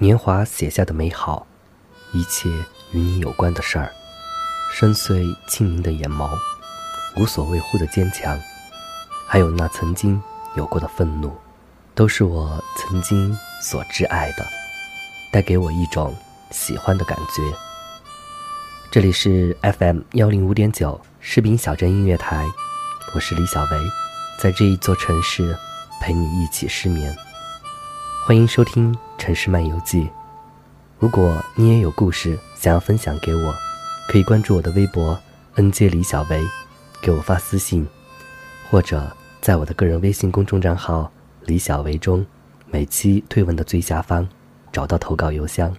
年华写下的美好，一切与你有关的事儿，深邃清明的眼眸，无所谓乎的坚强，还有那曾经有过的愤怒，都是我曾经所挚爱的，带给我一种喜欢的感觉。这里是 FM 幺零五点九士兵小镇音乐台，我是李小维，在这一座城市陪你一起失眠。欢迎收听《城市漫游记》。如果你也有故事想要分享给我，可以关注我的微博 “nj 李小维”，给我发私信，或者在我的个人微信公众账号“李小维”中，每期推文的最下方找到投稿邮箱。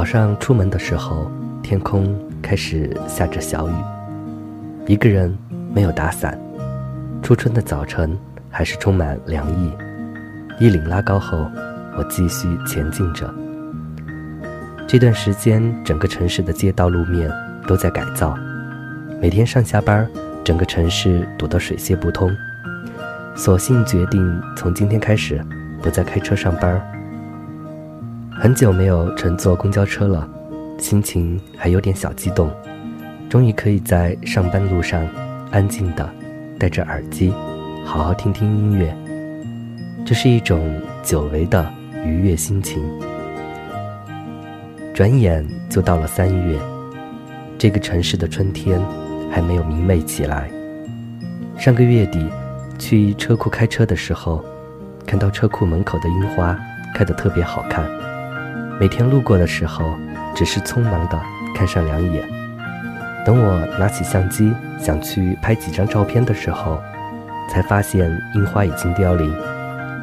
早上出门的时候，天空开始下着小雨。一个人没有打伞，初春的早晨还是充满凉意。衣领拉高后，我继续前进着。这段时间，整个城市的街道路面都在改造，每天上下班，整个城市堵得水泄不通。索性决定从今天开始，不再开车上班。很久没有乘坐公交车了，心情还有点小激动。终于可以在上班路上安静的戴着耳机，好好听听音乐。这是一种久违的愉悦心情。转眼就到了三月，这个城市的春天还没有明媚起来。上个月底去车库开车的时候，看到车库门口的樱花开得特别好看。每天路过的时候，只是匆忙的看上两眼。等我拿起相机想去拍几张照片的时候，才发现樱花已经凋零，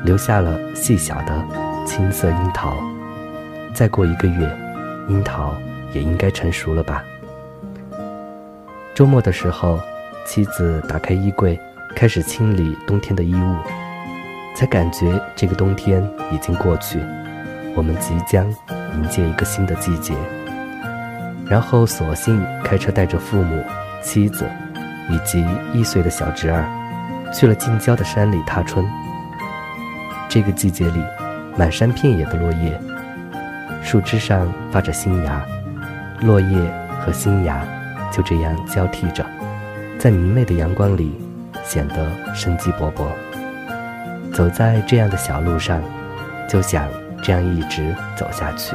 留下了细小的青色樱桃。再过一个月，樱桃也应该成熟了吧？周末的时候，妻子打开衣柜，开始清理冬天的衣物，才感觉这个冬天已经过去。我们即将迎接一个新的季节，然后索性开车带着父母、妻子以及一岁的小侄儿，去了近郊的山里踏春。这个季节里，满山遍野的落叶，树枝上发着新芽，落叶和新芽就这样交替着，在明媚的阳光里显得生机勃勃。走在这样的小路上，就想。这样一直走下去。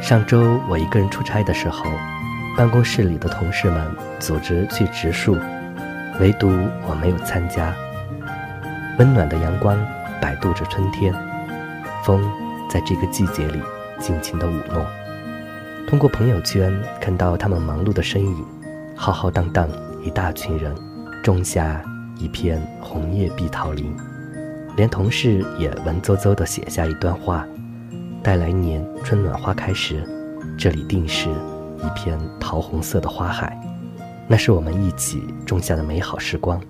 上周我一个人出差的时候，办公室里的同事们组织去植树，唯独我没有参加。温暖的阳光摆渡着春天，风在这个季节里尽情的舞弄。通过朋友圈看到他们忙碌的身影，浩浩荡荡一大群人，种下一片红叶碧桃林。连同事也文绉绉地写下一段话：“待来年春暖花开时，这里定是一片桃红色的花海，那是我们一起种下的美好时光。”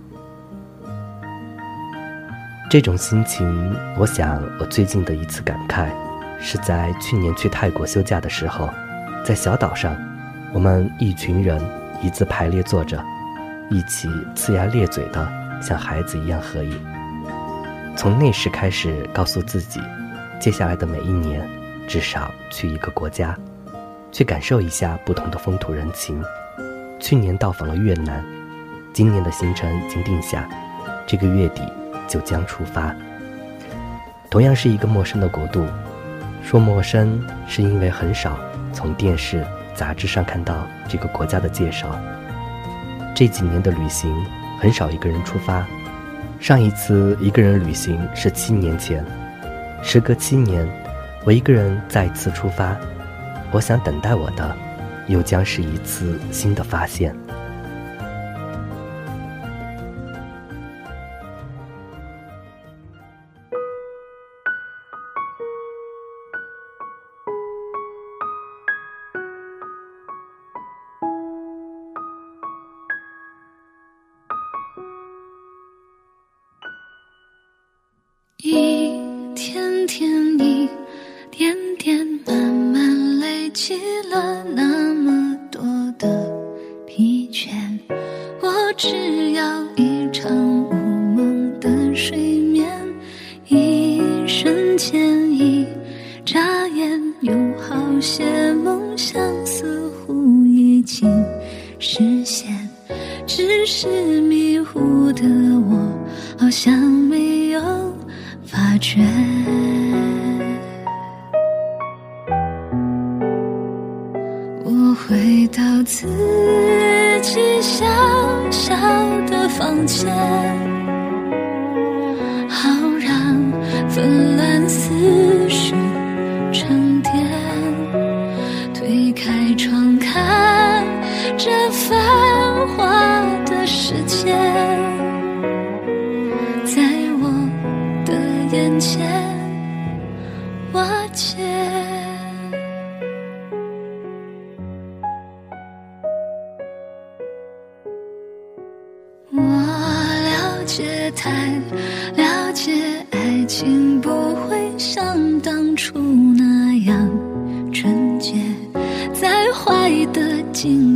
这种心情，我想我最近的一次感慨，是在去年去泰国休假的时候，在小岛上，我们一群人一字排列坐着，一起呲牙咧嘴的像孩子一样合影。从那时开始告诉自己接下来的每一年至少去一个国家去感受一下不同的风土人情。去年到访了越南今年的行程已经定下这个月底就将出发。同样是一个陌生的国度说陌生是因为很少从电视杂志上看到这个国家的介绍。这几年的旅行很少一个人出发上一次一个人旅行是七年前。时隔七年我一个人再次出发。我想等待我的又将是一次新的发现。经实现，只是迷糊的我好像没有发觉。我回到自己小小的房间。我了解，太了解，爱情不会像当初那样纯洁，再坏的境。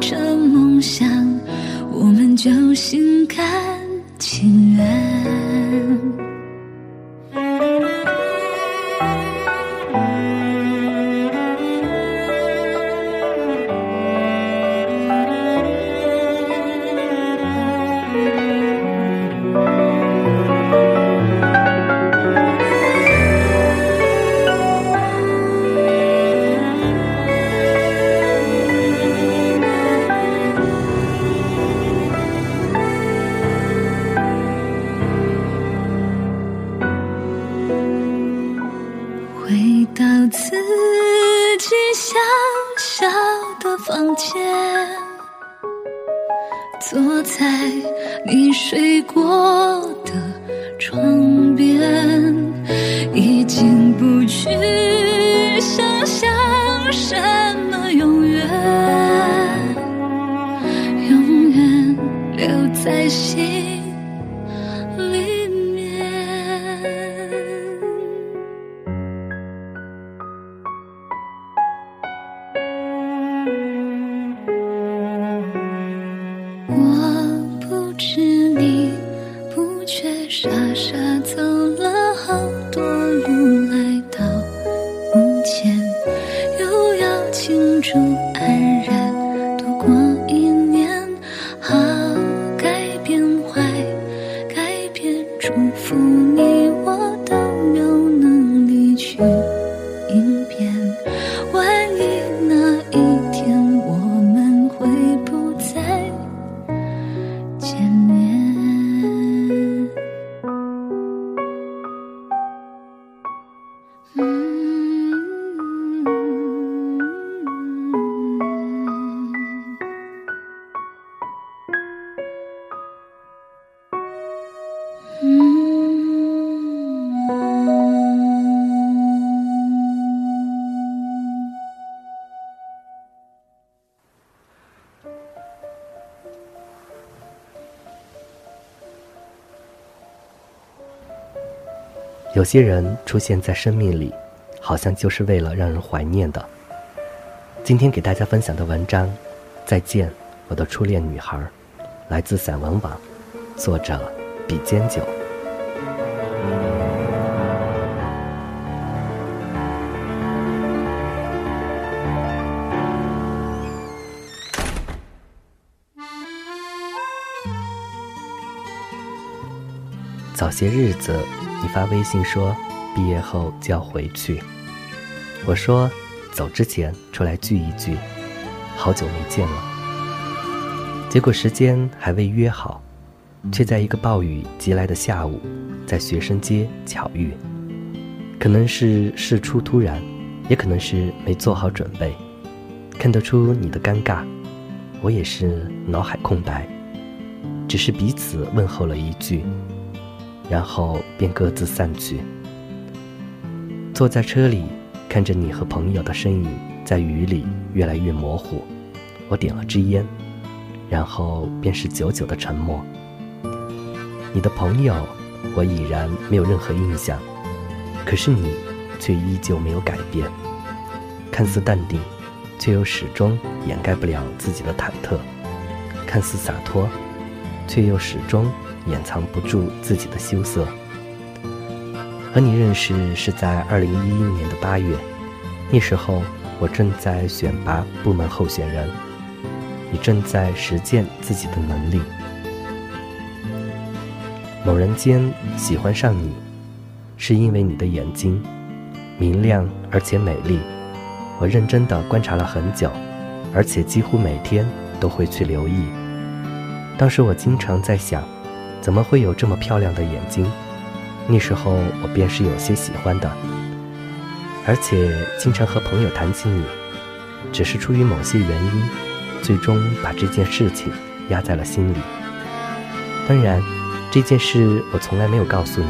这梦想我们就心甘坐在你睡过的床边，已经不去想象什么永远，永远留在心。You. 有些人出现在生命里好像就是为了让人怀念的。今天给大家分享的文章再见我的初恋女孩来自散文网作者比肩酒。早些日子，你发微信说毕业后就要回去，我说走之前出来聚一聚，好久没见了。结果时间还未约好。却在一个暴雨袭来的下午，在学生街巧遇。可能是事出突然，也可能是没做好准备，看得出你的尴尬，我也是脑海空白，只是彼此问候了一句。然后便各自散去。坐在车里，看着你和朋友的身影在雨里越来越模糊，我点了支烟，然后便是久久的沉默。你的朋友，我已然没有任何印象，可是你，却依旧没有改变。看似淡定，却又始终掩盖不了自己的忐忑；看似洒脱，却又始终。掩藏不住自己的羞涩。和你认识是在二零一一年的八月，那时候我正在选拔部门候选人，你正在实践自己的能力。某人间喜欢上你，是因为你的眼睛明亮而且美丽。我认真的观察了很久，而且几乎每天都会去留意。当时我经常在想。怎么会有这么漂亮的眼睛？那时候我便是有些喜欢的，而且经常和朋友谈起你，只是出于某些原因，最终把这件事情压在了心里。当然，这件事我从来没有告诉你，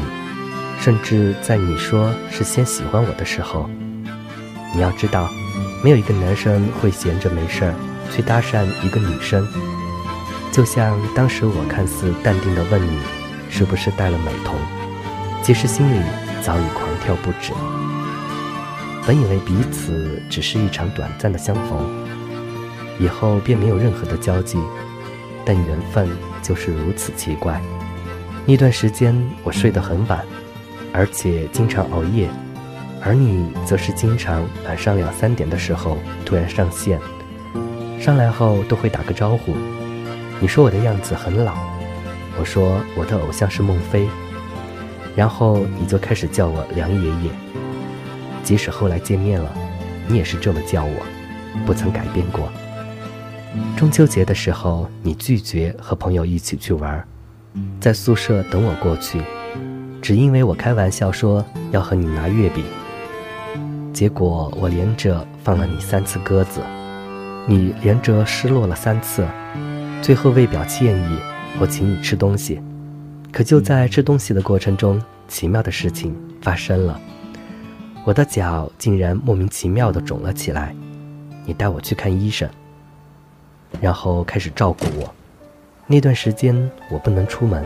甚至在你说是先喜欢我的时候，你要知道，没有一个男生会闲着没事儿去搭讪一个女生。就像当时我看似淡定地问你，是不是戴了美瞳，其实心里早已狂跳不止。本以为彼此只是一场短暂的相逢，以后便没有任何的交集，但缘分就是如此奇怪。那段时间我睡得很晚，而且经常熬夜，而你则是经常晚上两三点的时候突然上线，上来后都会打个招呼。你说我的样子很老，我说我的偶像是孟非，然后你就开始叫我梁爷爷。即使后来见面了，你也是这么叫我，不曾改变过。中秋节的时候，你拒绝和朋友一起去玩，在宿舍等我过去，只因为我开玩笑说要和你拿月饼。结果我连着放了你三次鸽子，你连着失落了三次。最后为表歉意，我请你吃东西。可就在吃东西的过程中，奇妙的事情发生了，我的脚竟然莫名其妙地肿了起来。你带我去看医生，然后开始照顾我。那段时间我不能出门，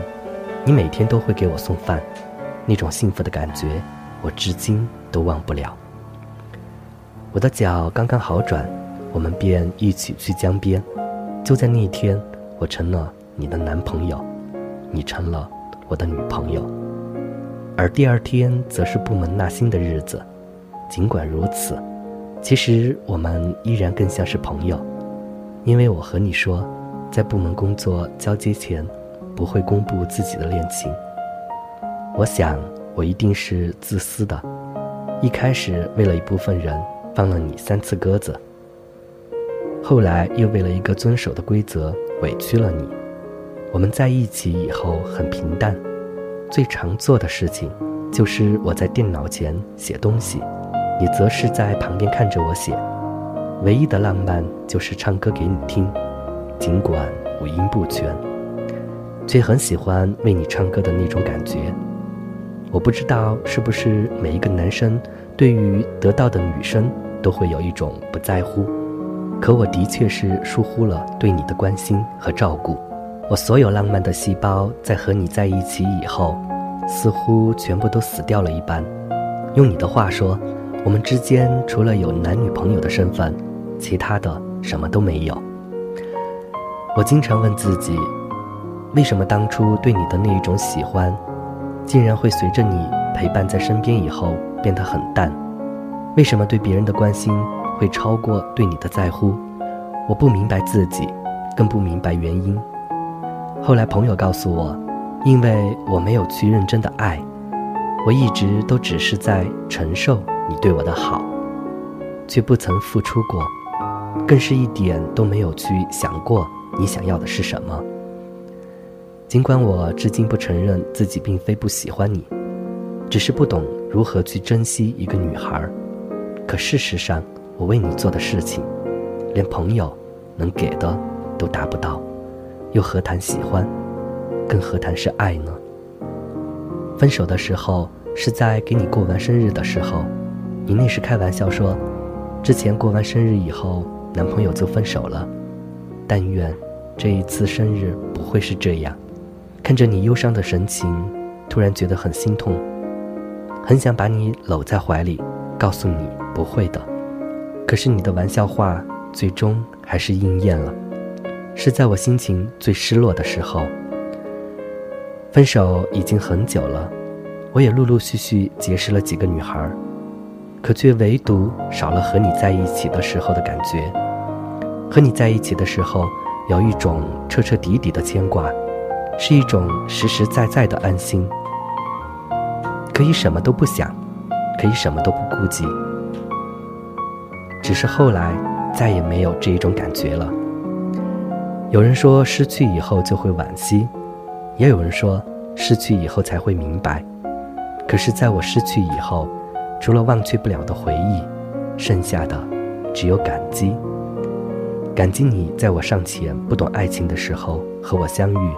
你每天都会给我送饭，那种幸福的感觉，我至今都忘不了。我的脚刚刚好转，我们便一起去江边。就在那一天，我成了你的男朋友，你成了我的女朋友。而第二天则是部门纳新的日子。尽管如此，其实我们依然更像是朋友，因为我和你说，在部门工作交接前，不会公布自己的恋情。我想，我一定是自私的，一开始为了一部分人放了你三次鸽子。后来又为了一个遵守的规则委屈了你。我们在一起以后很平淡，最常做的事情就是我在电脑前写东西，你则是在旁边看着我写。唯一的浪漫就是唱歌给你听，尽管五音不全，却很喜欢为你唱歌的那种感觉。我不知道是不是每一个男生对于得到的女生都会有一种不在乎。可我的确是疏忽了对你的关心和照顾，我所有浪漫的细胞在和你在一起以后，似乎全部都死掉了一般。用你的话说，我们之间除了有男女朋友的身份，其他的什么都没有。我经常问自己，为什么当初对你的那一种喜欢，竟然会随着你陪伴在身边以后变得很淡？为什么对别人的关心？会超过对你的在乎，我不明白自己，更不明白原因。后来朋友告诉我，因为我没有去认真的爱，我一直都只是在承受你对我的好，却不曾付出过，更是一点都没有去想过你想要的是什么。尽管我至今不承认自己并非不喜欢你，只是不懂如何去珍惜一个女孩。可事实上，我为你做的事情，连朋友能给的都达不到，又何谈喜欢？更何谈是爱呢？分手的时候是在给你过完生日的时候，你那时开玩笑说，之前过完生日以后男朋友就分手了。但愿这一次生日不会是这样。看着你忧伤的神情，突然觉得很心痛，很想把你搂在怀里，告诉你不会的。可是你的玩笑话最终还是应验了，是在我心情最失落的时候。分手已经很久了，我也陆陆续续结识了几个女孩，可却唯独少了和你在一起的时候的感觉。和你在一起的时候，有一种彻彻底底的牵挂，是一种实实在在的安心。可以什么都不想，可以什么都不顾忌。只是后来再也没有这一种感觉了。有人说，失去以后就会惋惜。也有人说，失去以后才会明白。可是，在我失去以后，除了忘却不了的回忆，剩下的只有感激。感激你在我尚浅不懂爱情的时候和我相遇，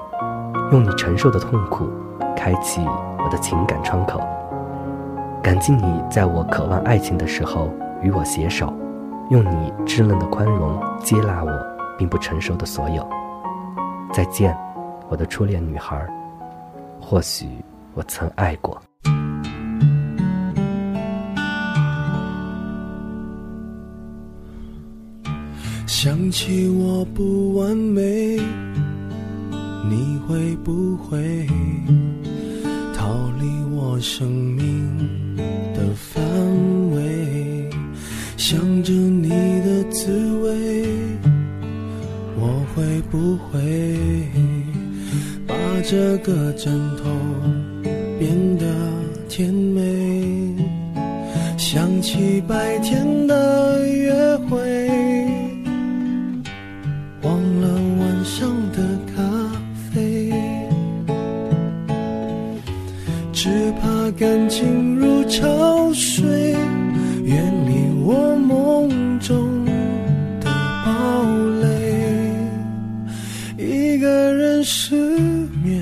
用你承受的痛苦开启我的情感窗口。感激你在我渴望爱情的时候与我携手，用你稚嫩的宽容接纳我并不成熟的所有。再见。我的初恋女孩，或许我曾爱过。想起我不完美，你会不会逃离我生命的范围？想着你的滋味，我会不会把？这个枕头变得甜美，想起白天潮水，远离我梦中的堡垒，一个人失眠。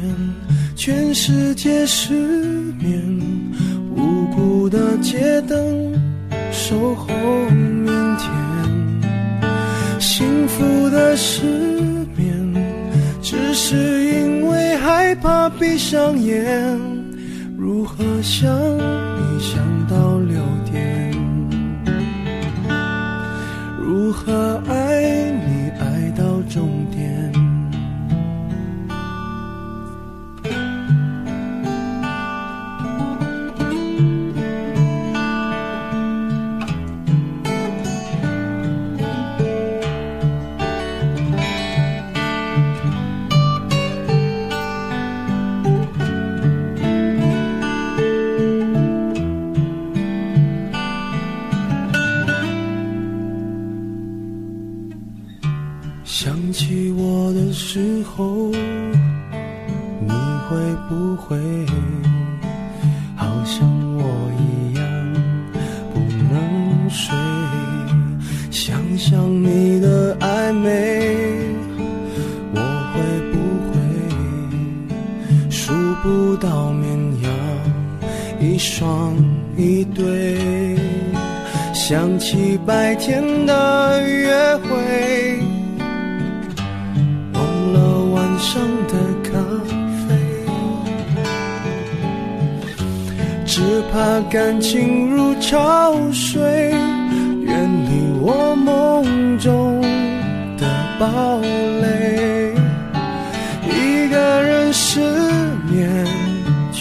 全世界失眠，无辜的街灯守候明天。幸福的失眠，只是因为害怕闭上眼。如何想想到六点？如何不到绵阳，一双一对想起白天的约会，忘了晚上的咖啡，只怕感情如潮水，远离我梦中的堡垒。一个人失眠，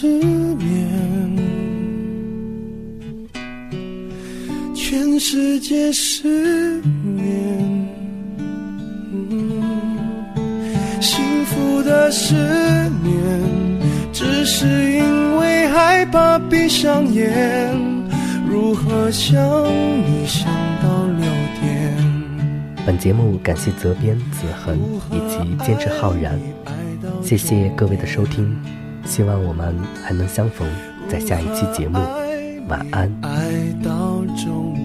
失眠，全世界失眠。幸福的失眠，只是因为害怕闭上眼，如何想你想到六点？本节目感谢责编子恒以及监制浩然，谢谢各位的收听，希望我们还能相逢在下一期节目，晚安。爱到终